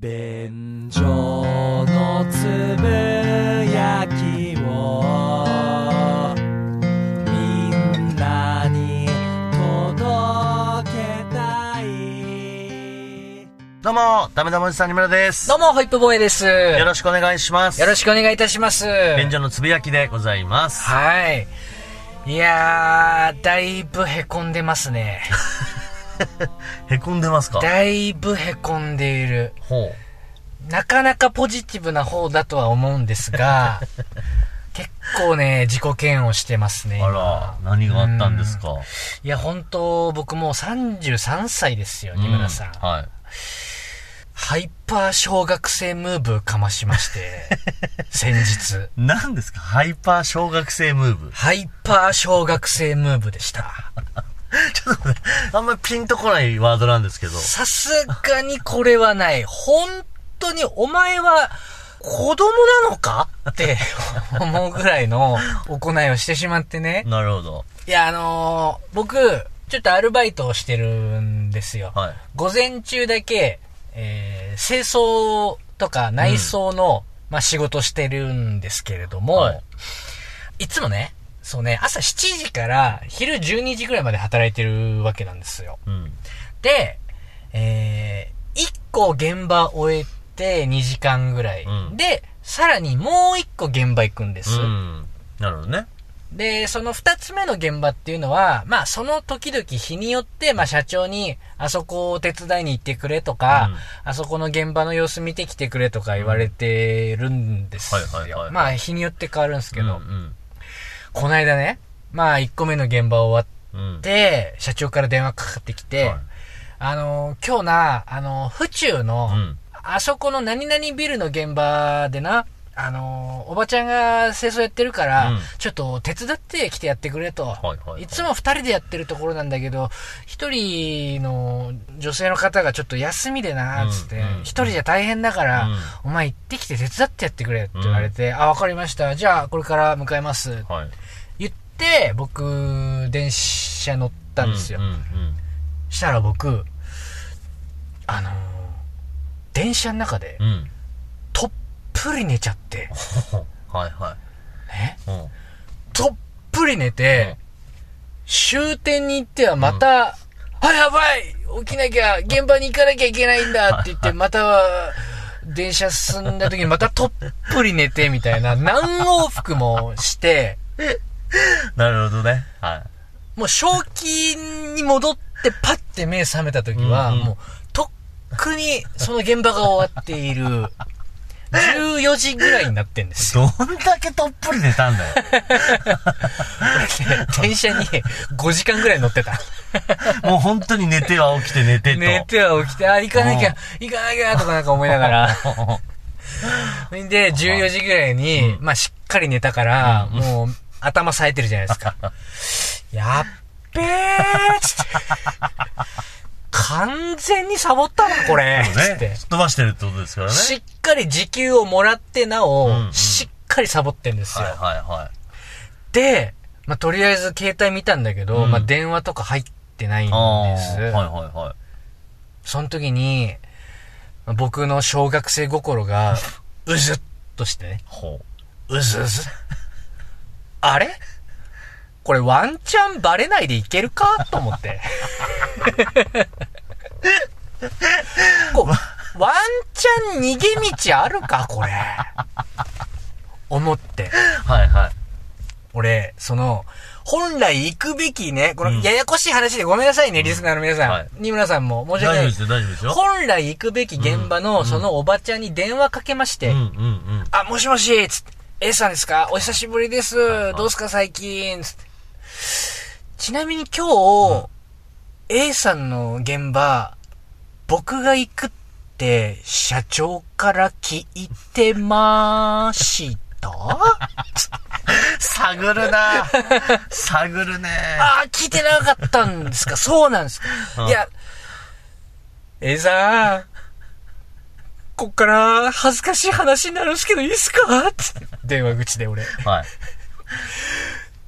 便所のつぶやきをみんなに届けたいどうも、ダメダメおじさんにむらです。どうも、ホイップボーイです。よよろしくお願いします。ろしくお願いいたします。便所のつぶやきでございます。はい。いやー、だいぶへこんでますね。へこんでますか？だいぶへこんでいる。ほなかなかポジティブな方だとは思うんですが、結構ね、自己嫌悪してますね。う。あら、何があったんですか？いや、本当僕もう33歳ですよ、二村さん。うはい。ハイパー小学生ムーブかましまして、先日。何ですか？ハイパー小学生ムーブ。ハイパー小学生ムーブでした。ちょっとね、あんまりピンとこないワードなんですけど。さすがにこれはない。本当にお前は子供なのか？って思うぐらいの行いをしてしまってね。なるほど。いや、あのー僕、ちょっとアルバイトをしてるんですよ。はい。午前中だけ、えー清掃とか内装の、まあ、仕事してるんですけれども、はいい、つもね、そうね、朝7時から昼12時ぐらいまで働いてるわけなんですよ。うん。で、えー、1個現場終えて2時間ぐらい。うんで、さらにもう1個現場行くんです。うん。なるほどね。で、その2つ目の現場っていうのは、まあその時々日によって、まあ社長に、あそこを手伝いに行ってくれとか、あそこの現場の様子見てきてくれとか言われてるんですよ。まあ日によって変わるんですけど、うんこの間ね、まあ1個目の現場終わうん。うん。って、社長から電話かかってきて、はいあのー今日な、あのー府中の、うんあそこの何々ビルの現場でな、あのーおばちゃんが清掃やってるから、うんちょっと手伝ってきてやってくれと。はいはいはいつも二人でやってるところなんだけど、一人の女性の方がちょっと休みでな、つってうんうん、一、人じゃ大変だから、うんお前行ってきて手伝ってやってくれって言われて、あ、わかりました。じゃあこれから向かいます。はい。僕、電車乗ったんですよ。うんうんうん。したら僕、あのー電車の中でう、ん。とっぷり寝ちゃって、はいはね、い。うん。とっぷり寝て、終点に行ってはまた、あ、やばい起きなきゃ、現場に行かなきゃいけないんだって言って、また、電車進んだ時にまたとっぷり寝てみたいな、何往復もして、なるほどね。はもう正気に戻ってパッて目覚めた時は、うんうんもう、とっくにその現場が終わっている、14時ぐらいになってんですい。よ。どんだけとっぷり寝たんだよ。電車に5時間ぐらい乗ってた。もう本当に寝ては起きて寝てと。寝ては起きて、あ、行かなきゃ、行かなきゃ、とかなんか思いながら。で、14時ぐらいに、まあしっかり寝たから、もう頭冴えてるじゃないですか。やっべーつって。完全にサボったな、これ。つって飛ばしてるってことですからね。しっかり時給をもらってなお、うんうんしっかりサボってんですよ。はいはいはで、まあ、とりあえず携帯見たんだけど、うんまあ、電話とか入ってないん。です。はいはいはい。その時に、まあ僕の小学生心が、うずっとしてね、ほうずうず。あれ？これワンチャンバレないでいけるか？と思って。こうワンチャン逃げ道あるか？これ。思って。う。はいはい。俺、その、本来行くべきね、こうんのややこしい話でごめんなさいね、リスナーの皆さん。はい二村さんも申し訳ない大丈夫ですよ、大丈夫ですよ。本来行くべき現場の、そのおばちゃんに電話かけまして、うんうんうん。あ、もしもしつって、A さんですか？お久しぶりです。どうすか最近？ちなみに今日、A さんの現場、僕が行くって、社長から聞いてました？探るな。探るね。ああ、聞いてなかったんですか？そうなんです。かうん。いや、えーさん、こっから恥ずかしい話になるんですけどいいですか？つって電話口で俺。はい。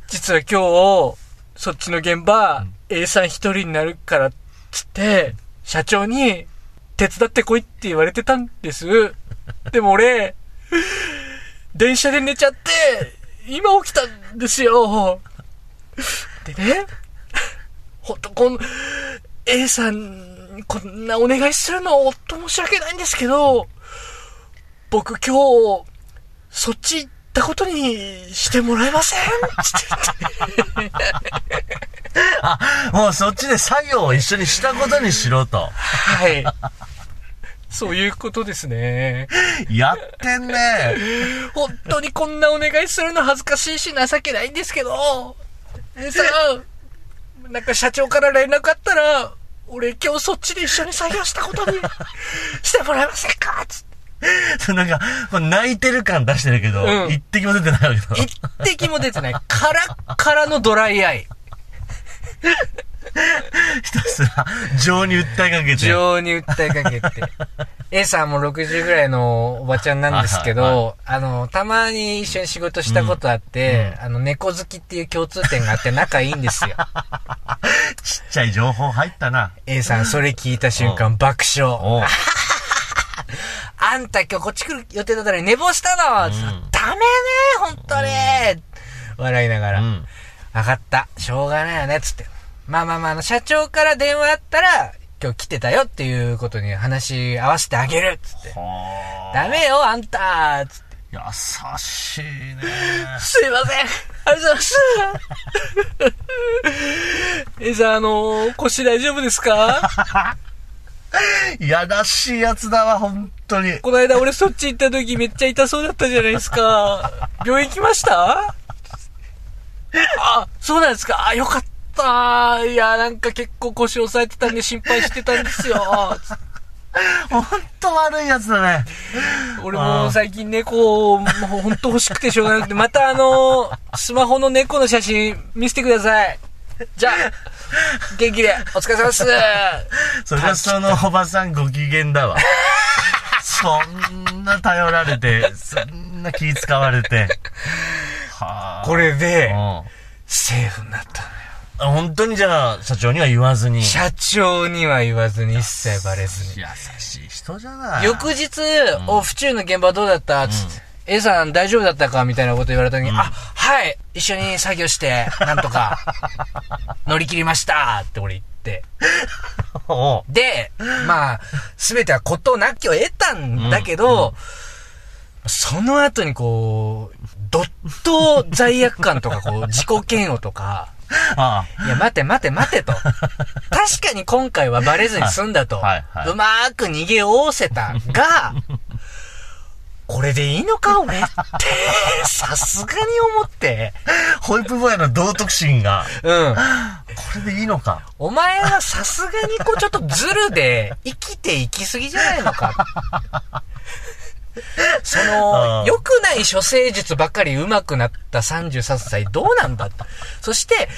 実は今日、そっちの現場、A さん一人になるから、つって、社長に、手伝ってこいって言われてたんです。でも俺、電車で寝ちゃって、今起きたんですよ。でね、ほんと、この、A さんにこんなお願いするの、おっと申し訳ないんですけど、僕今日、そっち行ったことにしてもらえませんつって言って。あ、もうそっちで作業を一緒にしたことにしろと。はい。そういうことですね。やってんね。本当にこんなお願いするの恥ずかしいし情けないんですけど、えさなんか社長から連絡あったら、俺今日そっちで一緒に作業したことに してもらえませんか？つってそうなんか、こう泣いてる感出してるけど、うん一滴も出てないわけだ。一滴も出てない。カラッカラのドライアイ。ひたすら、情に訴えかけて。情に訴えかけて。A さんも60ぐらいのおばちゃんなんですけど、あの、たまに一緒に仕事したことあって、あの、猫好きっていう共通点があって仲いいんですよ。ちっちゃい情報入ったな。A さん、それ聞いた瞬間爆笑。あんた今日こっち来る予定だったのに寝坊したの、んダメねほんとね、笑いながら。うん。わかった。しょうがないよね、つって。まあまあまあ、あの、社長から電話あったら、今日来てたよっていうことに話合わせてあげる、つって。はダメよ、あんたつって。優しいね。すいません。ありがとうございます。えさん、あの腰大丈夫ですか？やらしいやつだわ、本当に。この間俺そっち行った時めっちゃ痛そうだったじゃないですか。病院行きました あ、そうなんですかあ、よかった。いや、なんか結構腰押さえてたんで心配してたんですよ。本当悪いやつだね。俺も最近猫、もうほんと欲しくてしょうがなくて、またあの、スマホの猫の写真見せてください。じゃあ、元気でお疲れ様です。それはそのおばさんご機嫌だわ。そんな頼られて、そんな気使われて。はあ。これでう、んセーフになったのよ。あ本当にじゃあ、社長には言わずに。社長には言わずに一切バレずに。優しい人じゃない。翌日、お、府中の現場どうだった？つって。A さん大丈夫だったか？みたいなこと言われた時に、あ、はい一緒に作業して、なんとか、乗り切りましたって俺言って。で、まあ、すべては事なきを得たんだけど、その後にこう、どっと罪悪感とかこう、自己嫌悪とか、あいや、待て待て待てと。確かに今回はバレずに済んだと。はいはいはいうまーく逃げおおせたが、これでいいのか俺って、さすがに思って。あ。ホイップボーイの道徳心が、うん。これでいいのか。お前はさすがにこうちょっとズルで生きていきすぎじゃないのか。そあの、ー良くない処世術ばかり上手くなった33歳どうなんだと。そして、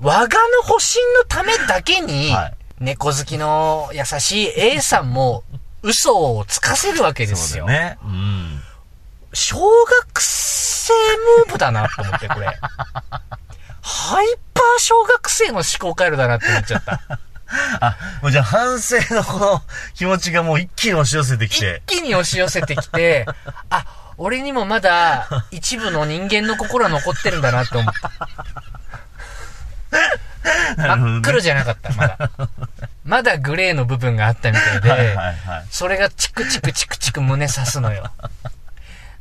我がの保身のためだけにはい、猫好きの優しい A さんも嘘をつかせるわけですよ。そうだね。うん。小学生ムーブだなと思って、これ。ハイパー小学生の思考回路だなって思っちゃった。あ、もうじゃあ反省のこの気持ちがもう一気に押し寄せてき一て。気に押し寄せてきて、あ、俺にもまだ一部の人間の心は残ってるんだなって思った。なるほどね真っ黒じゃなかった、まだ。まだグレーの部分があったみたいで、はいはいはい。それがチクチクチクチク胸刺すのよ。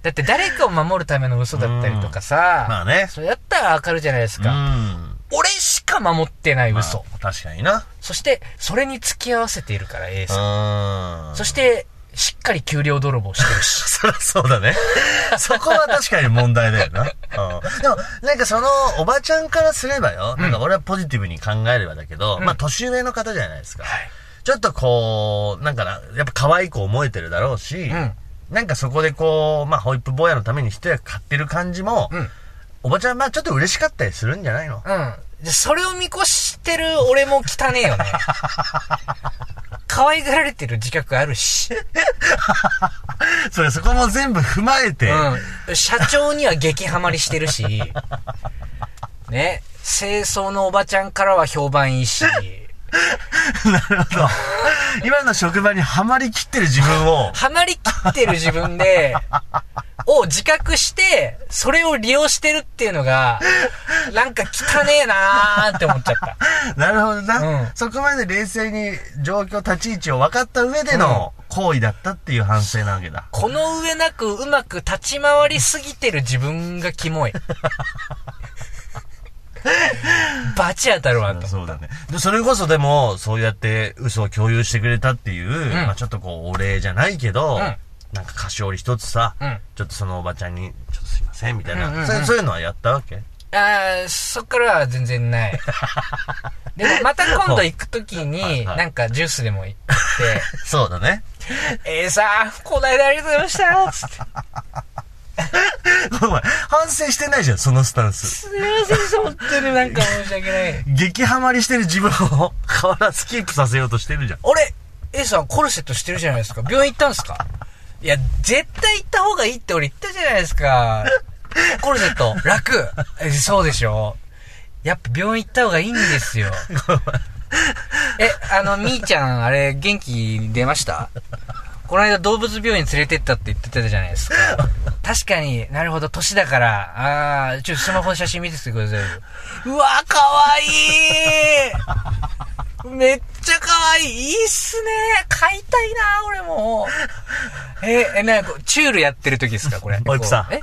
だって誰かを守るための嘘だったりとかさ、まあね。それやったらわかるじゃないですうか。ん。俺しか守ってないまあ嘘。確かにな。そして、それに付き合わせているから、A うさん。ん。そして、しっかり給料泥棒してるし。そりゃそうだね。そこは確かに問題だよな。うん。でも、なんかその、おばちゃんからすればよ、なんか俺はポジティブに考えればだけど、うんまあ年上の方じゃないですか。はいちょっとこう、なんかな、やっぱ可愛い子思えてるだろうし、うんなんかそこでこう、まあホイップ坊やのために一役買ってる感じも、うん。おばちゃんまあちょっと嬉しかったりするんじゃないの？うん。で、それを見越してる俺も汚ねえよね。可愛がられてる自覚あるし。それそこも全部踏まえて、うん。社長には激ハマりしてるし。ね。清掃のおばちゃんからは評判いいし。なるほど。今の職場にはまりきってる自分を、ハマりきってる自分で、を自覚して、それを利用してるっていうのが、なんか汚ねえなーって思っちゃった。なるほどな、うんそこまで冷静に状況、立ち位置を分かった上での行為だったっていう反省なわけだ。この上なくうまく立ち回りすぎてる自分がキモい。バチ当たるわと。そうだね。で、それこそでも、そうやって嘘を共有してくれたっていう、んまあちょっとこう、お礼じゃないけど、うんなんか菓子折り一つさ、うんちょっとそのおばちゃんに、ちょっとすいません、みたいな、うんうんうんそういうそういうのはやったわけ？あーそっからは全然ない。でもまた今度行くときに、なんかジュースでも行って、そうだね。えーさー、こないだありがとうございましたつって。お前、反省してないじゃん、そのスタンス。すみません本当になんか申し訳ない。激ハマりしてる自分を変わらずキープさせようとしてるじゃん。俺、A さんコルセットしてるじゃないですか。病院行ったんですか？いや、絶対行った方がいいって俺言ったじゃないですか。コルセット、楽。え、そうでしょ？やっぱ病院行った方がいいんですよ。え、あの、みーちゃん、あれ、元気出ました？この間動物病院連れてったって言ってたじゃないですか。確かになるほど、年だから、あー、ちょっとスマホの写真見ててくださいよ。うわ、かわいいめっちゃかわいいいいっすね買いたいな俺も。え、え、なにこうチュールやってる時ですかこれ。おいくさんえ？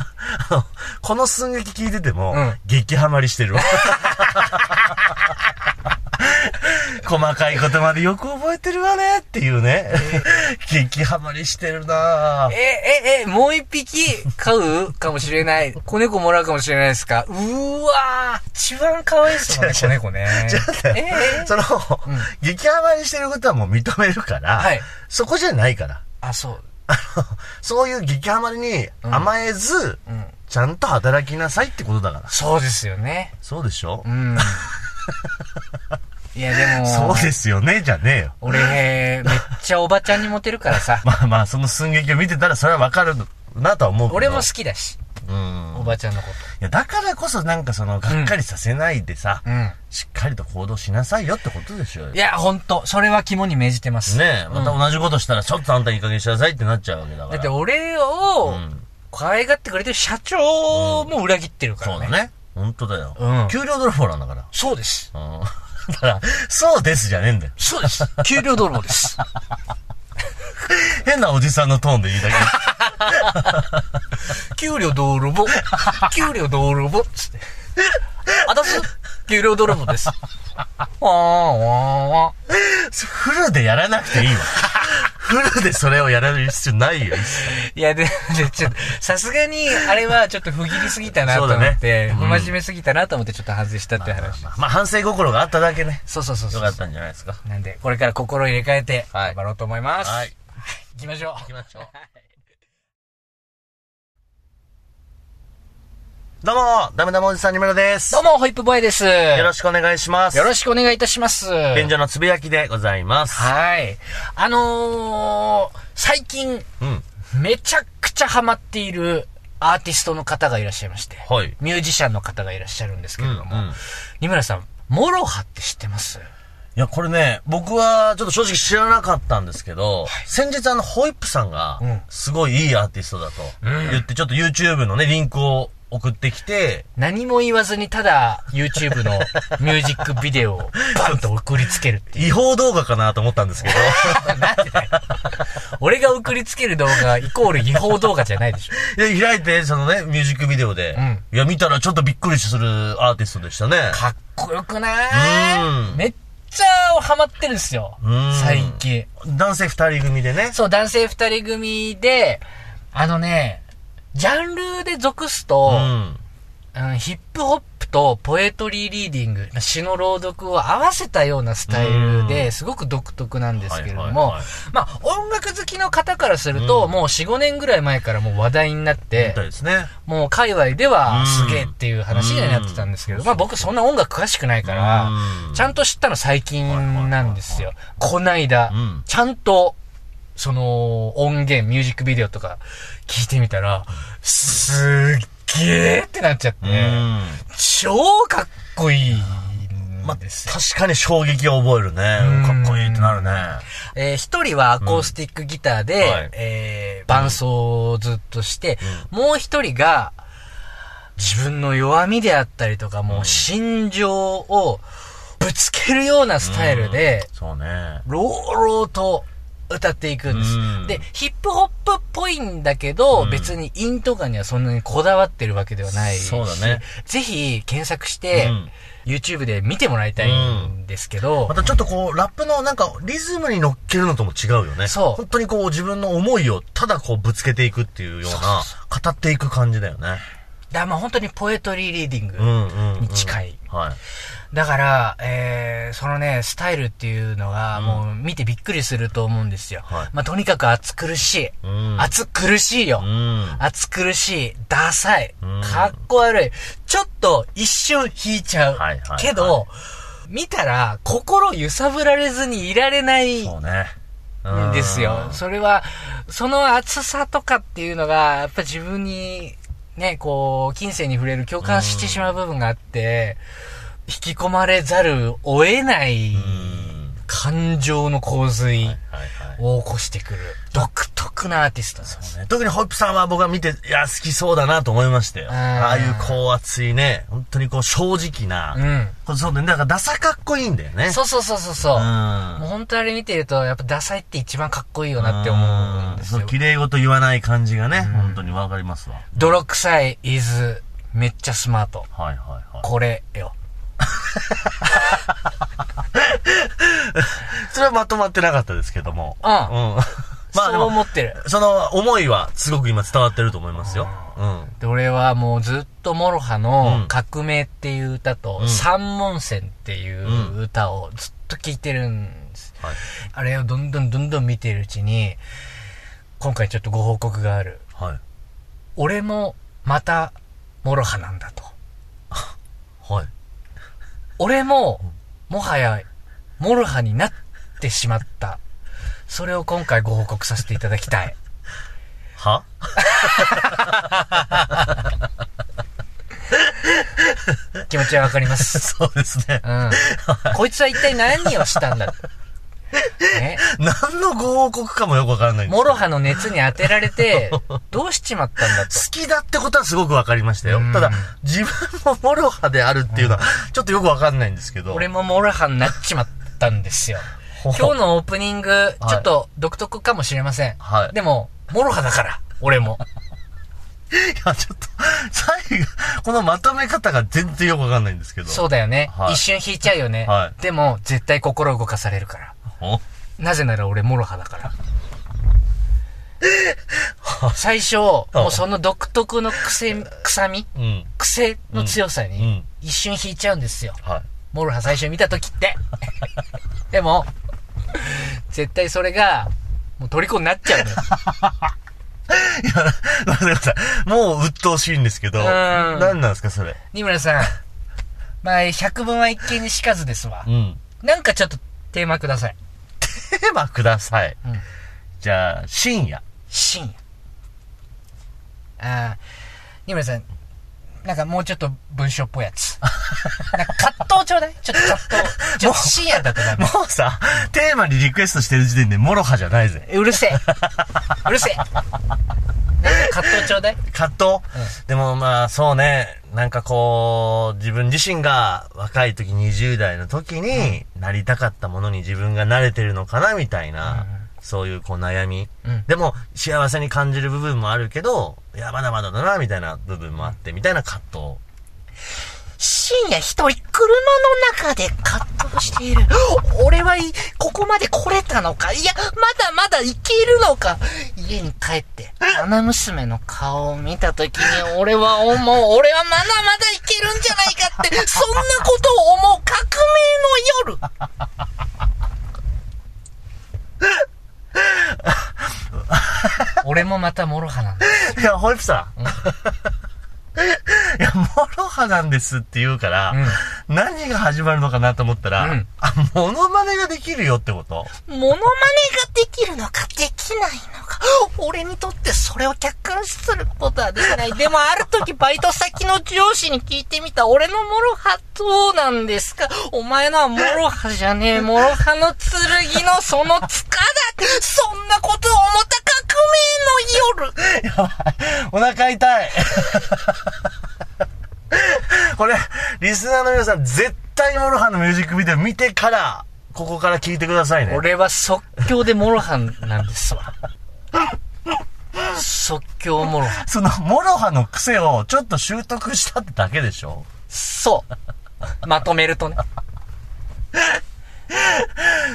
この寸劇聞いてても、うん激ハマりしてるわ。細かいことまでよく覚えてるわねっていうね。激ハマりしてるなぁえ、え、え、もう一匹飼うかもしれない。子猫もらうかもしれないですか？うーわー一番可愛いっすもんね、子猫ね。ええその、激ハマりしてることはもう認めるから、はいそこじゃないから。あ、そう。そういう激ハマりに甘えず、うん。ちゃんと働きなさいってことだから。そうですよね。そうでしょ、うん。いや、でも、そうですよね、じゃねえよ。俺、めっちゃおばちゃんにモテるからさ。まあまあ、その寸劇を見てたらそれはわかるなとは思うけど。俺も好きだし、うん。おばちゃんのこいや、だからこそなんかその、がっかりさせないでさ、と。うん。しっかりと行動しなさいよってことでしょ。いや、ほんと、それは肝に銘じてます。ねえ、また同じことしたら、ちょっとあんたいい加減にしなさいってなっちゃうわけだから。だって俺をうん、可愛がってくれてる社長も裏切ってるからね。そうだね。本当だよ。うん給料泥棒なんだから。そうです。うん。だから、そうですじゃねえんだよ。そうです。給料泥棒です。変なおじさんのトーンで言いだけ。給料泥棒。給料泥棒。つって。あたす給料泥棒です。フルでやらなくていいわ。フルでそれをやられる必要ないよ。いや、で、で、ちょっと、さすがに、あれはちょっと不義理すぎたなと思そうだねって、うん不真面目すぎたなと思ってちょっと反省したっていう話。まあ、反省心があっただけね。そうそうそうそう。よかったんじゃないですか。なんで、これから心入れ替えて、はい頑張ろうと思います。はい。行きましょう。行きましょう。どうも、ダメダメおじさんにむらです。どうも、ホイップボーイです。よよろしくお願いします。ろしくお願いいたします。便所のつぶやきでございます。はい。あのー、最近、うん。めちゃくちゃハマっているアーティストの方がいらっしゃいまして、はい。ミュージシャンの方がいらっしゃるんですけれども、うんうん二村さん、モロハって知ってます？いや、これね、僕はちょっと正直知らなかったんですけど、先日あの、ホイップさんがうん、すごいいいアーティストだと言って、ちょっと YouTube のね、リンクを送ってきて、何も言わずにただ YouTube のミュージックビデオをバンと送りつけるっていう。違法動画かなと思ったんですけど、なんでだよ。俺が送りつける動画イコール違法動画じゃないでしょ。で、開いて、そのね、ミュージックビデオで、うんいや、見たらちょっとびっくりするアーティストでしたね。かっこよくない？うんめっちゃハマってるんですようん。最近。男性二人組でね。そう、男性二人組で、あのね、ジャンルで属すと、うん。うんヒップホップとポエトリーリーディング、詩の朗読を合わせたようなスタイルうで、すごく独特なんですけれどはいもまあ、音楽好きの方からすると、うん。もう4、5年ぐらい前からもう話題になっみてね。もう界隈ではうん。すげえっていう話になってたんですけど、まあ僕そんな音楽詳しくないからうん、ちゃんと知ったの最近なんですよ。こないだうん、ちゃんと、その音源、ミュージックビデオとか聞いてみたら、すっげーってなっちゃって、うん。超かっこいいまあ。確かに衝撃を覚えるね。うんかっこいいってなるね。えー一人はアコースティックギターで、うんはいえー伴奏をずっとして、もう一人が、自分の弱みであったりとか、もう心情をぶつけるようなスタイルで、そうね。ローローと歌っていくんです。うんで、ヒップホップっぽいんだけど、うん別にインとかにはそんなにこだわってるわけではないし、そうだねぜひ検索して、うん YouTube で見てもらいたいんですけど、またちょっとこう、ラップのなんか、リズムに乗っけるのとも違うよね。そう本当にこう、自分の思いをただこう、ぶつけていくっていうような、語っていく感じだよね。だからまあ本当にポエトリーリーディング。うんうん、うん。に近い。はい。だから、えー、そのね、スタイルっていうのが、うんもう見てびっくりすると思うんですよ。はいまあとにかく暑苦しい。うん。暑苦しいよ。うん。暑苦しい。ダサいうん。かっこ悪い。ちょっと一瞬引いちゃう。はいはいはいけど、見たら心揺さぶられずにいられないそうね。んですよう。んそれは、その暑さとかっていうのが、やっぱ自分に、ね、こう、近世に触れる共感してしまう部分があって、引き込まれざるを得ないうん。感情の洪水。を起こしてくる、独特なアーティストなんです。ね特にホイップさんは僕は見て、いや、好きそうだなと思いましたよ。うんああいうこう熱いね、本当にこう正直な。うん。これそうだね。だからダサかっこいいんだよね。そうそうそうそうそう。うん。もう本当あれ見てると、やっぱダサいって一番かっこいいよなって思うんですよそう。綺麗事言わない感じがね、本当にわかりますわ。泥臭い is めっちゃスマート。はいはいはい。これよ。それはまとまってなかったですけども。うんうん。まあでそうも、思ってる。その思いはすごく今伝わってると思いますよ。うん。で、俺はもうずっとモロハのうん革命っていう歌と、うん三文銭っていう歌をずっと聴いてるんです。はい。あれをどんどんどんどん見てるうちに、今回ちょっとご報告がある。はい。俺もまたモロハなんだと。はい。俺も、もはや、モロハになってしまった。それを今回ご報告させていただきたい。は？気持ちはわかります。そうですね。うん。こいつは一体何をしたんだ？ね。何のご報告かもよくわからないんですけどモロハの熱に当てられて、どうしちまったんだと。好きだってことはすごくわかりましたようん。ただ、自分もモロハであるっていうのは、ちょっとよくわかんないんですけど。俺もモロハになっちまったんですよ。今日のオープニング、はいちょっと独特かもしれません。はいでも、モロハだから、俺も。いや、ちょっと、最後、このまとめ方が全然よくわかんないんですけど。そうだよね。はい一瞬引いちゃうよね。はいでも、絶対心動かされるから。おなぜなら俺モロハだから。最初、もうその独特の癖、臭みうん。癖の強さうんに、一瞬引いちゃうんですよ。はい。モロハ最初見た時って。でも、絶対それが、もう虜になっちゃうのよ。いや、ごめんなさい。もう鬱陶しいんですけど。ん何なんですか、それ？二村さん。まあ、百聞は一見にしかずですわう。ん。なんかちょっとテーマください。テーマください。うんじゃあ、深夜。深夜。ああ、二村さん、なんかもうちょっと文章っぽいやつ。なんか葛藤ちょうだいちょっと葛藤。ちょっと深夜だとダメも。うさ、テーマにリクエストしてる時点でモロハじゃないぜ。うるせえ。うるせえ。なんか葛藤ちょうだい葛藤、でもまあそうね、なんかこう、自分自身が若い時20代の時になりたかったものに自分がなれてるのかなみたいな、そういうこう悩み。うんでも幸せに感じる部分もあるけど、いやまだまだだなみたいな部分もあって、みたいな葛藤。深夜一人車の中で葛藤している。俺はい、ここまで来れたのか？いや、まだまだいけるのか？家に帰って、花娘の顔を見たときに、俺は思う、俺はまだまだいけるんじゃないかって、そんなことを思う革命の夜 俺もまたモロハなんだ。いや、ホイップさん。や、モロハなんですって言うから、何が始まるのかなと思ったら、うんあ、モノマネができるよってことモノマネができるのかできないのか。俺にとってそれを客観視することはできない。でもある時バイト先の上司に聞いてみた。俺のモロハどうなんですか？お前のはモロハじゃねえ。モロハの剣のその柄だ。そんなことを思った革命の夜。やばい。お腹痛い。これ、リスナーの皆さん、絶対モロハのミュージックビデオ見てから、ここから聞いてくださいね。俺は即興でモロハなんですわ。即興モロハ。その、モロハの癖をちょっと習得したってだけでしょ？そう。まとめるとね。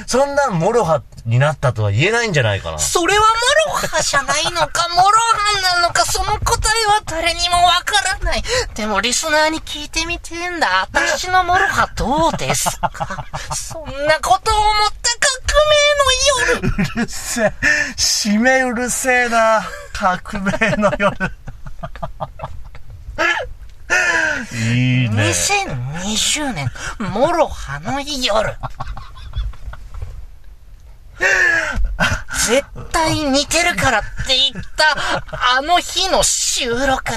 そんなんモロハになったとは言えないんじゃないかな。それはモロハじゃないのか、モロハなのか、その答えは誰にもわからない。でもリスナーに聞いてみてんだ。私のモロハどうですか？そんなことを思った革命の夜。うるせえ。締めうるせえな。革命の夜。いいね。2020年、モロハの夜。絶対似てるからって言った、あの日の収録。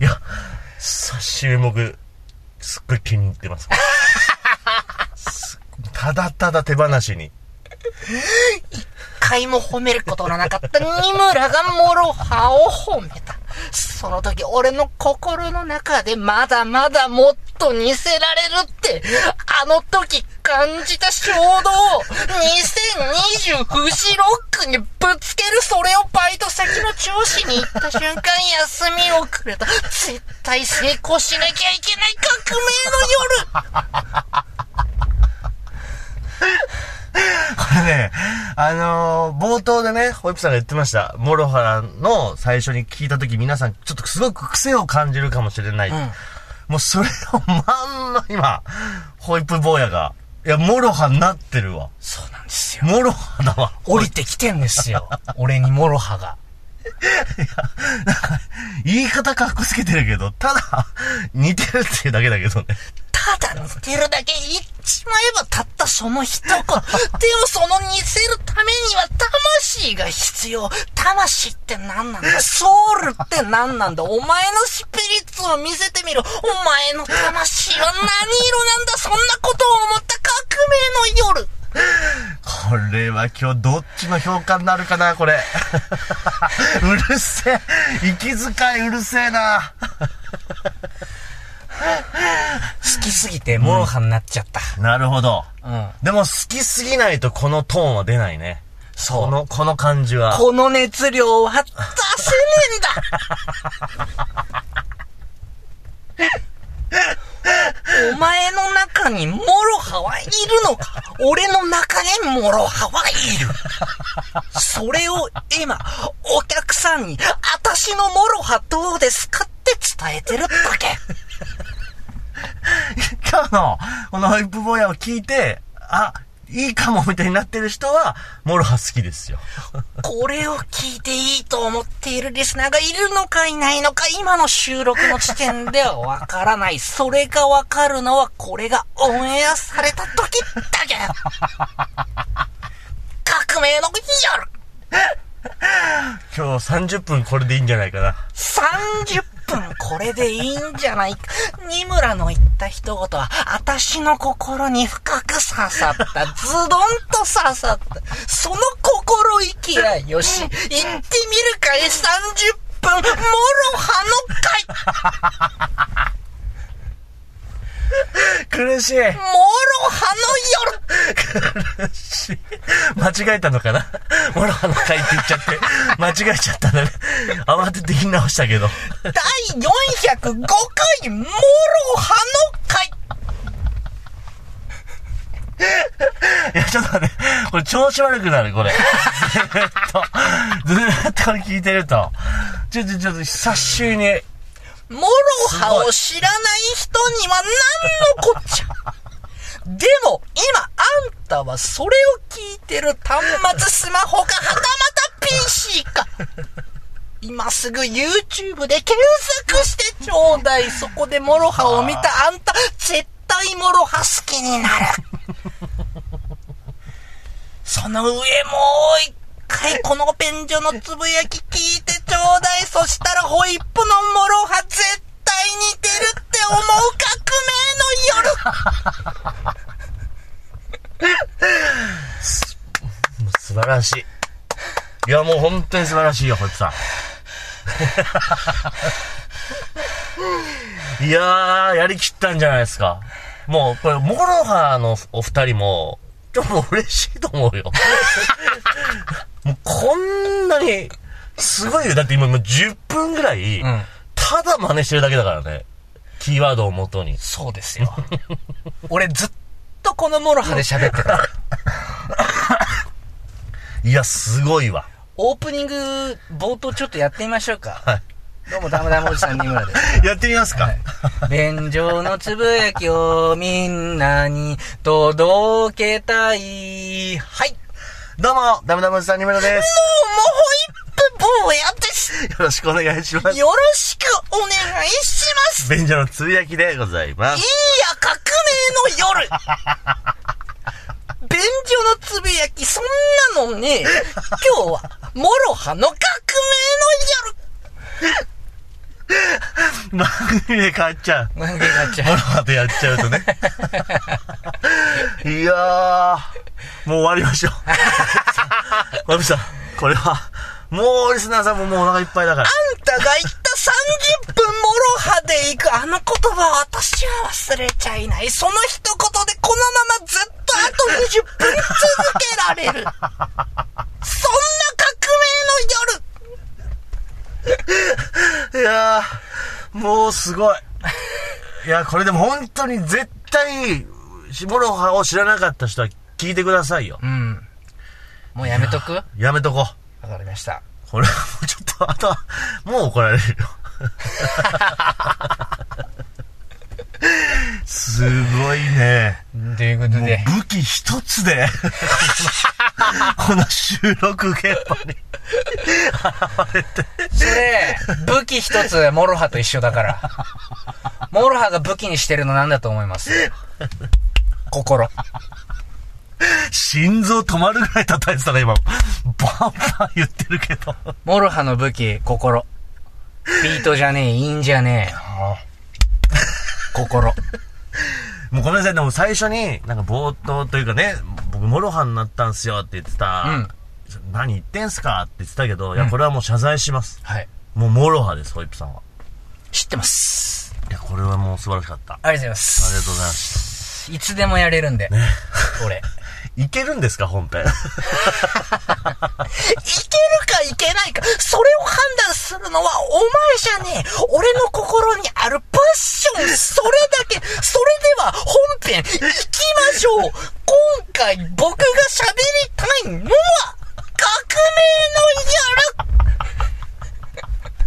いや、さしめ僕、すっごい気に入ってます。す ただただ手放しに。回も褒めることのなかった二村がモロハを褒めた。その時俺の心の中でまだまだもっと似せられるって、あの時感じた衝動を2020フジロックにぶつけるそれをバイト先の上司に言った瞬間休みをくれた。絶対成功しなきゃいけない革命の夜れね、あのー冒頭でね、ホイップさんが言ってました。モロハの最初に聞いた時皆さんちょっとすごく癖を感じるかもしれない。んもうそれをまんま今、ホイップ坊やが、いや、モロハになってるわ。そうなんですよ。モロハだわ。降りてきてんですよ。俺にモロハが。言い方かっこつけてるけど、ただ、似てるっていうだけだけどね。ただ似てるだけ言っちまえばたったその一言。でもその似せるためには魂が必要。魂って何なんだソウルって何なんだお前のスピリッツを見せてみろ。お前の魂は何色なんだそんなことを思った革命の夜。これは今日どっちの評価になるかな、これ。うるせえ。息遣いうるせえな。好きすぎてモロハになっちゃった。なるほど。うん。でも好きすぎないとこのトーンは出ないね。そうこの、この感じは。この熱量は出せねえんだお前の中にモロハはいるのか俺の中にモロハはいる。それを今、お客さんに、私のモロハどうですかって伝えてるだけ。今日の、このホイップ坊やを聞いて、あ、いいかもみたいになってる人は、モロハ好きですよ。これを聞いていいと思っているリスナーがいるのかいないのか、今の収録の時点ではわからない。それがわかるのは、これがオンエアされた時だけ。革命の夜今日30分これでいいんじゃないかな。!30 分これでいいんじゃないか。二村の言った一言は、私の心に深く刺さった。ズドンと刺さった。その心意気やよし。行ってみるかい ?30 分、モロハの回。苦しい。モロハの夜苦しい。間違えたのかな？モロハの回って言っちゃって、間違えちゃったんだね。慌てて言い直したけど。第405回、モロハの回いや、ちょっと待って。これ調子悪くなる、これ。ずーっと。ずーっと聞いてると。ちょ、ちょ、ちょっと久しぶりに。モロハを知らない人には何のこっちゃ。でも、今、あんたはそれを聞いてる端末スマホかはたまた PC か。今、すぐ YouTube で検索してちょうだい。そこでモロハを見たあんた、絶対モロハ好きになる。その上もう一回この便所のつぶやき聞いてちょうだい。そしたらホイップのモロハ絶対似てるって思う革命の夜。素晴らしい。いや、もう本当に素晴らしいよ、こいつさん。いやー、やりきったんじゃないですか。もう、これ、モロハのお二人も、ちょっと嬉しいと思うよ。もう、こんなに、すごいよ。だって今もう10分ぐらい、うんただ真似してるだけだからね。キーワードを元に。そうですよ。俺ずっとこのモロハで喋ってた。いや、すごいわ。オープニング、冒頭ちょっとやってみましょうか。はい。どうも、ダムダムおじさんに村です。やってみますか。便所のつぶやきをみんなに届けたい。はい。どうも、ダムダムおじさんにむらです。もう、ホイップ坊やです。よろしくお願いします。よろしくお願いします。便所のつぶやきでございまいいす。や、革命の夜。便所のつぶやき、そんなのね、今日は、モロハの革番組で変わっちゃう。命の夜。なんでなっちモロゃう。ハとやっちゃうとね。いやー、もう終わりましょう。マミさん、これは、もうリスナーさんももうお腹いっぱいだから。あんたが言った30分モロハで行くあの言葉を私は忘れちゃいない。その一言でこのままずっとあと20分続けられる。そんな革命の夜。いやー、もうすごい。いや、これでも本当に絶対、モロハを知らなかった人は聞いてくださいよ。うん。もうやめとく？わやめとこう。かりました。これはもうちょっと、あとは、もう怒られるよ。すごいね。ということで。武器一つで、この収録現場に現れて。それ、武器一つモロハと一緒だから。モロハが武器にしてるのなんだと思います？心。心臓止まるぐらい叩いてたね、今。バンバン言ってるけど。モロハの武器、心。ビートじゃねえ、韻じゃねえ。心。もうごめんなさい、でも最初に、なんか冒頭というかね、僕、モロハになったんすよって言ってた、うん何言ってんすかって言ってたけど、いや、これはもう謝罪します。はい。もうモロハです、ホイップさんは。知ってます。いや、これはもう素晴らしかった。ありがとうございまりがとうございます。いつでもやれるんで。俺。いけるんですか、本編？いけるかいけないか、それを判断するのはお前じゃねえ。俺の心にあるパッション、それだけ。それでは本編行きましょう。今回僕が喋りたいのは、革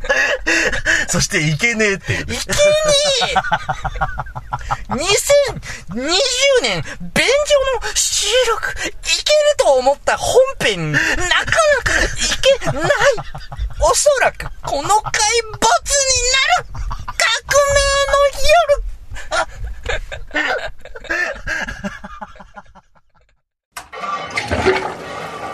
そして、いけねえって。いけねえ2020年、便所の収録、いけると思った本編、なかなかいけない。おそらく、この回没になる革命の夜 Ha ha ha ha!